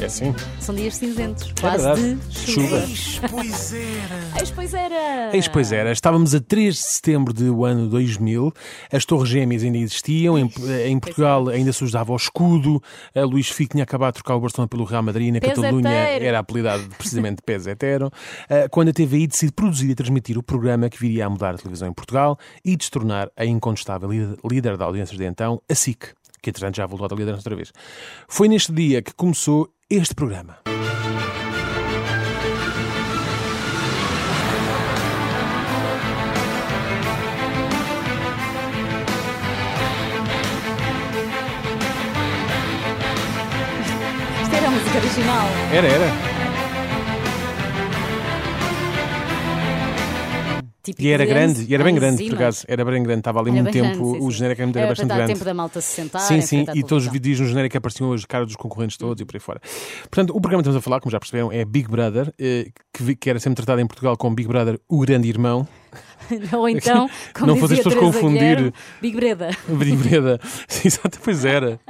É assim? São dias cinzentos, quase verdade. de Chuva. Eis, pois era. Eis, pois era! Eis, pois era. Estávamos a 3 de setembro do ano 2000, as Torres Gêmeas ainda existiam, em, em Portugal ainda se usava o escudo, a Luís Fico tinha acabado de trocar o Barcelona pelo Real Madrid, na Catalunha era apelidado precisamente de Pés Etero, Ah, quando a TVI decide produzir e transmitir o programa que viria a mudar a televisão em Portugal e de se tornar a incontestável líder- da audiências de então, a SIC, que entretanto já voltou a liderança outra vez. Foi neste dia que começou este programa. Isto era a música original. Era, era. Típico E era de grande, e era bem grande, por acaso. Era bem grande, estava ali Era muito tempo. grande, sim, o genérico era, Era bastante para dar grande. tempo da malta se sentar. Sim, sim, e todos os vídeos no genérico apareciam as caras dos concorrentes todos e por aí fora. Portanto, o programa que estamos a falar, como já perceberam, é Big Brother, eh, que, era sempre tratado em Portugal como Big Brother, o grande irmão. Ou então, como Não fosse as pessoas Teresa confundir- Guilherme, Big Breda. Big Brother. Sim, Exato, pois era.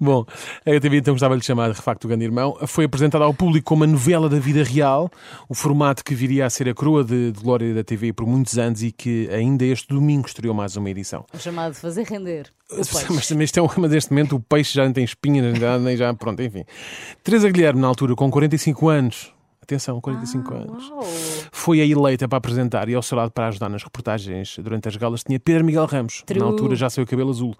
Bom, a TV então gostava de lhe chamar de facto o grande irmão. Foi apresentada ao público como uma novela da vida real, o formato que viria a ser a coroa de, de glória da TV por muitos anos e que ainda este domingo estreou mais uma edição. O chamado de fazer render. Mas, mas, é um- mas neste momento o peixe já não tem espinhas, nem já, pronto, enfim. Teresa Guilherme, na altura, com 45 anos, atenção, 45 anos, Uau. foi a eleita para apresentar e ao seu lado para ajudar nas reportagens durante as galas tinha Pedro Miguel Ramos, True. na altura já saiu o cabelo azul.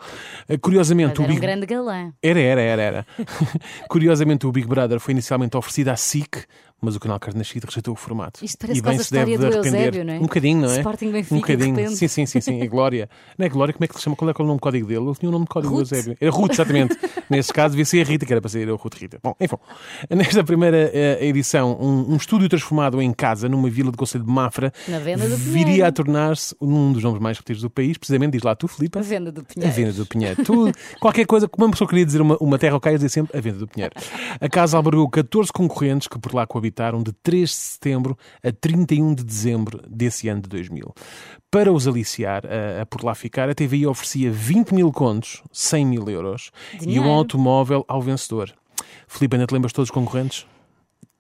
Eh, Curiosamente, Mas o era um Big... grande galã. Era, era, era, era. Curiosamente, o Big Brother foi inicialmente oferecido à SIC, mas o canal Carnascido rejeitou o formato. Isto parece e bem a se deve do arrepender. Eusébio, não é? Um bocadinho, não é? Sporting Benfica, um de bocadinho. Sim, sim, sim, sim. E Glória. Não é Glória? Como é que se chama? Qual é, qual é o nome de código dele? Ele tinha um nome de código do Ruth? Eusébio. Era Ruth, exatamente. Nesse caso, devia ser a Rita, que era para ser a Ruth Rita. Bom, enfim. Nesta primeira eh, edição, um, um estúdio transformado em casa, numa vila do Conselho de Mafra, Na venda do viria Pinheiro. a tornar-se um dos nomes mais repetidos do país. Precisamente, diz lá tu, Filipe. A venda do A Pinheiro. venda do Pinheiro. Tu, qualquer coisa, como uma pessoa queria dizer uma, uma terra ao caia, dizia sempre a venda do Pinheiro. A casa albergou 14 concorrentes que por lá coabitaram de 3 de setembro a 31 de dezembro desse ano de 2000. Para os aliciar a, a por lá ficar, a TVI oferecia 20 mil contos, 100 mil euros, e Dinheiro. um automóvel ao vencedor. Filipe, ainda te lembras todos os concorrentes?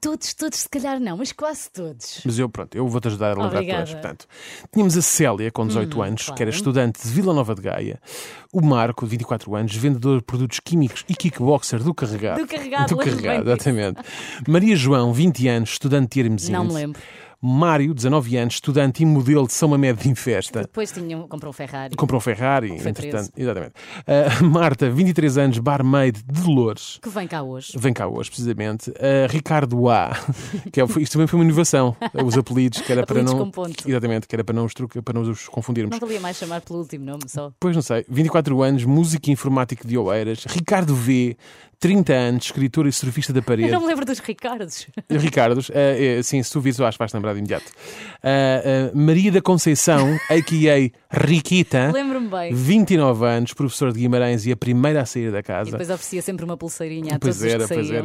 Todos, todos, se calhar não, mas quase todos. Mas eu, pronto, eu vou-te ajudar a lembrar todos. Portanto, tínhamos a Célia, com 18 anos, que era claro. estudante de Vila Nova de Gaia. O Marco, de 24 anos, vendedor de produtos químicos e kickboxer do Carregado. Do Carregado, Do Carregado, exatamente. Maria João, 20 anos, estudante de Hermesinde. Não me lembro. Mário, 19 anos, estudante e modelo de São Mamede em Festa. Depois tinham, comprou um Ferrari. Comprou um Ferrari, entretanto. Exatamente. Ah, Marta, 23 anos, barmaid de Dolores. Que vem cá hoje. Vem cá hoje, precisamente. Uh, Ricardo A. Que é, isto também foi uma inovação. Os apelidos, que era Apelidos para não. Exatamente, que era para não os, para não os confundirmos. Não valia mais chamar pelo último nome só. Pois não sei. 24 anos, músico e informático de Oeiras. Ricardo V. 30 anos, escritor e surfista da Eu parede. não me lembro dos Ricardos. Ricardos, eh, sim, se tu vires, eu acho que vais lembrar de imediato. Ah, ah, Maria da Conceição, a.k.a. Riquita. Lembro-me bem. 29 anos, professor de Guimarães e a primeira a sair da E casa. depois oferecia sempre uma pulseirinha a Pois todos era, os que pois saíam.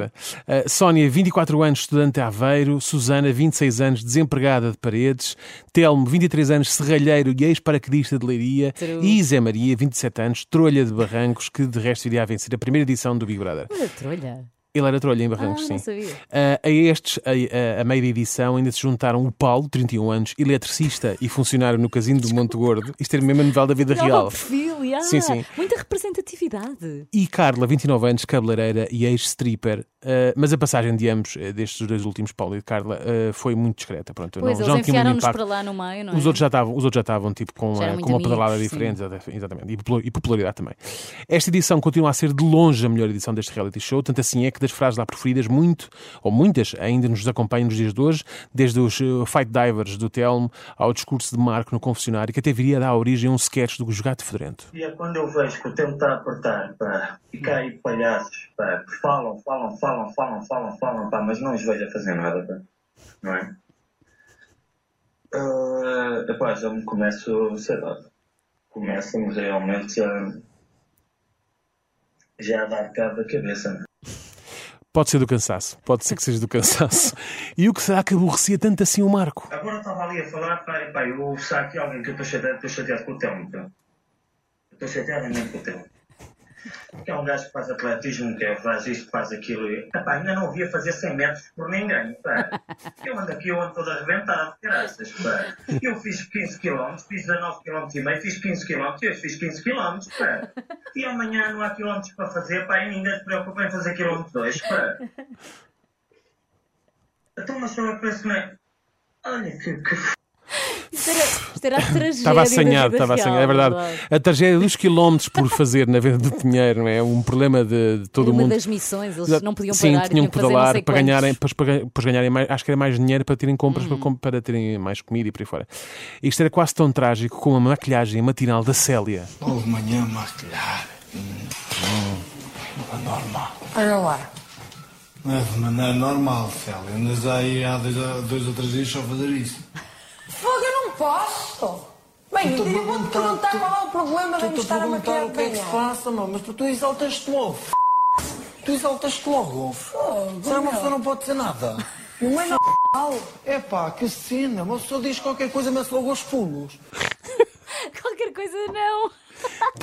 era. Uh, Sónia, 24 anos, estudante de Aveiro. Susana, 26 anos, desempregada de Paredes. Telmo, 23 anos, serralheiro e ex-paraquedista de Leiria. True. E Zé Maria, 27 anos, trolha de Barrancos, que de resto iria a vencer a primeira edição do Big Brother. Olha, trolha. Ele era trolha em Ah, Barrancos, não sim. Uh, a estes, a, a, a meio da edição, ainda se juntaram o Paulo, 31 anos, eletricista e funcionário no Casino do Monte Gordo. Isto era mesmo a novela da vida o real. perfil, ah, Sim, sim. Muita representatividade. E Carla, 29 anos, cabeleireira e ex-stripper. Uh, mas a passagem de ambos, uh, destes dois últimos, Paulo e Carla, uh, foi muito discreta. Pronto, Pois, não, eles enfiaram-nos para lá no meio, não é? Os outros já estavam, os outros já estavam tipo, com, Já muito com uma pedalada amigos, diferente, exatamente, e popularidade também. Esta edição continua a ser de longe a melhor edição deste reality show, tanto assim é que das frases lá preferidas, muito, ou muitas, ainda nos acompanham nos dias de hoje, desde os uh, Fight Divers do Telmo ao discurso de Marco no confessionário, que até viria a dar origem a um sketch do Jogato Fedorento. E é quando eu vejo que o tempo está a apertar, pá, fica aí palhaços, pá, que falam, falam, falam, falam, falam, falam, pá, mas não os vejo a fazer nada, pá, não é? Uh, epá, já me começo, sei lá, começo-me realmente a, já dar cabo da cabeça, é? Pode ser do cansaço, pode ser que seja do cansaço. E o que será que aborrecia tanto assim o Marco? Agora estava ali a falar, e, pá, eu ouço aqui alguém que eu estou chateado, estou chateado com o Telmo, pá. Estou chateado mesmo com o Telmo. Que é um gajo que faz atletismo, que é, faz isto, faz aquilo. E, epá, ainda não via fazer 100 metros por ninguém. Pá. Eu ando aqui, eu ando todo arrebentado, graças. Pá. Eu fiz 15 km, fiz 19 km e meio, fiz 15 km e hoje fiz 15 km. Pá. E amanhã não há quilómetros para fazer, pá, e ninguém se preocupa em fazer quilómetro 2. Pá. Então, mas eu penso? Olha que, que Isto era, isto era a tragédia. Estava assanhado, estava assanhado, é verdade. A tragédia dos quilómetros por fazer na venda do Pinheiro não é um problema de, de todo o uma mundo. das missões, eles não podiam Sim, parar, tinham que não pedalar para ganharem, depois, para, depois ganharem mais, acho que era mais dinheiro para terem compras, Uhum. para, com- para terem mais comida e por aí fora. Isto era quase tão trágico como a maquilhagem matinal da Célia. Logo manhã maquilhar. Hum, não é normal. Olha lá. Não é de maneira normal, Célia. Andas aí há dois, dois ou três dias só a fazer isso. Posso. Bem, eu vou-te perguntar tu- qual é o problema de me estar a perguntar maquiar o que é que se manhã. passa, não, mas tu exaltas-te logo. Tu exaltas-te logo. Fogo, Será uma pessoa não pode dizer nada? Não é normal. É pá, que cena. Uma pessoa diz qualquer coisa, mas logo aos pulos.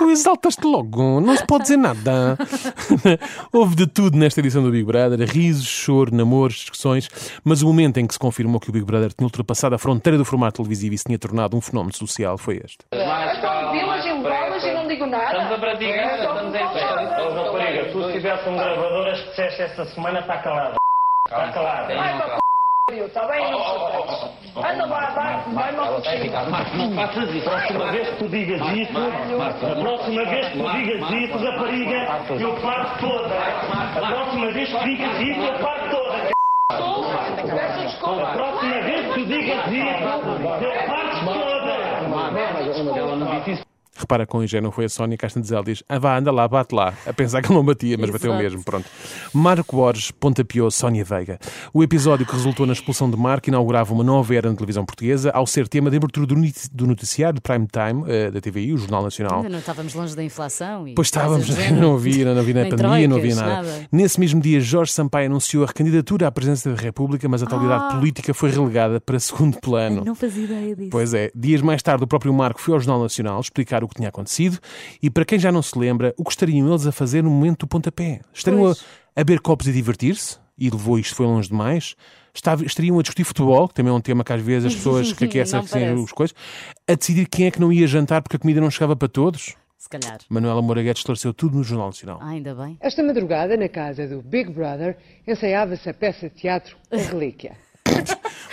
Tu exaltas-te logo, não se pode dizer nada. Houve de tudo nesta edição do Big Brother: risos, choro, namoros, discussões. Mas o momento em que se confirmou que o Big Brother tinha ultrapassado a fronteira do formato televisivo e se tinha tornado um fenómeno social foi este. Vilas em bolas e não digo Estamos a praticar, estamos em festa. Ô, rapariga, tu se tivesse um gravador, as que disseste esta semana, está calada. Está calada. Vai para o c***, está bem? Não se Anda lá, vai, vai-me ao cozinho. Marco, não faças isso. A próxima vez que tu digas isso, a próxima vez que tu digas isso, rapariga, eu parto toda. A próxima vez que digas isso, eu parto toda. A próxima vez que tu digas isso, eu parto toda. Repara com ingênuo não foi a Sónia Castandes ela diz: ah, vá, anda lá, bate lá. A pensar que ele não batia, mas bateu mesmo. Pronto. Marco Borges pontapeou Sónia Veiga. O episódio que resultou na expulsão de Marco inaugurava uma nova era na televisão portuguesa ao ser tema de abertura do noti- do noticiário de prime time eh, da TVI, o Jornal Nacional. Ainda não estávamos longe da inflação. E Pois estávamos, não havia, não havia na Nem pandemia, não havia troicas, nada. Nesse mesmo dia, Jorge Sampaio anunciou a recandidatura à presidência da República, mas a atualidade política foi relegada para segundo plano. Ah. Não fazia ideia disso. Pois é, dias mais tarde o próprio Marco foi ao Jornal Nacional explicar o que tinha acontecido e para quem já não se lembra, o que estariam eles a fazer no momento do pontapé? Estariam a, a beber copos e divertir-se? E levou isto foi longe demais? Estariam a discutir futebol, que também é um tema que às vezes as pessoas que aquecem assim, as coisas, a decidir quem é que não ia jantar porque a comida não chegava para todos? Se calhar. Manuela Moura Guedes esclareceu tudo no Jornal Nacional. Ah, ainda bem. Esta madrugada, na casa do Big Brother, ensaiava-se a peça de teatro A Relíquia.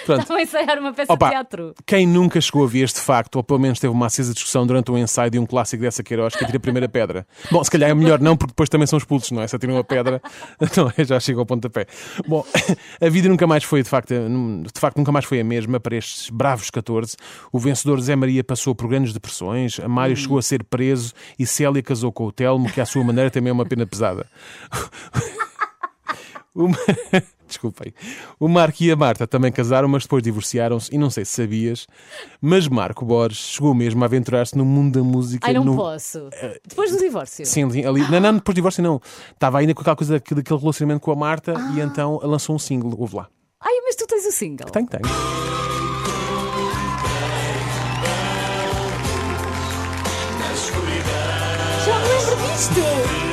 Portanto, Estavam a ensaiar uma peça Opa, de teatro. Quem nunca chegou a ver este facto, ou pelo menos teve uma acesa discussão durante um ensaio de um clássico dessa Queiroz que atira a primeira pedra? Bom, se calhar é melhor não, porque depois também são expulsos, não é? Se atiram a pedra, não é? Já chega ao pontapé. Bom, a vida nunca mais foi, de facto, de facto, nunca mais foi a mesma para estes bravos 14. O vencedor Zé Maria passou por grandes depressões, a Mário chegou a ser preso e Célia casou com o Telmo, que à sua maneira também é uma pena pesada. Uma... Desculpem. O Marco e a Marta também casaram, mas depois divorciaram-se e não sei se sabias, mas Marco Borges chegou mesmo a aventurar-se no mundo da música. Ai, não no... posso. Depois do divórcio. Sim, ali. Não, não, depois do divórcio não. Estava ainda com aquela coisa daquele relacionamento com a Marta e então lançou um single. Ouve lá. Ai, mas tu tens o single. Tem, tem. Já me lembro disto.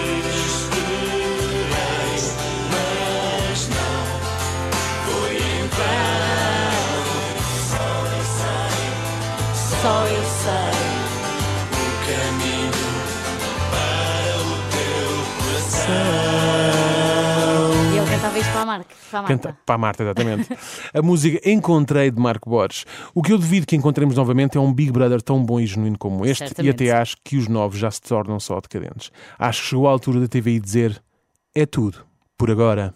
Só eu sei. E ele cantava isto para a Marca. Para a Marta. Canta, para a Marta, exatamente. a música Encontrei de Marco Borges. O que eu duvido que encontremos novamente é um Big Brother tão bom e genuíno como este, Certamente. e até acho que os novos já se tornam só decadentes. Acho que chegou a altura da TVI dizer: é tudo, por agora.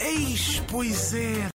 Eis, pois é.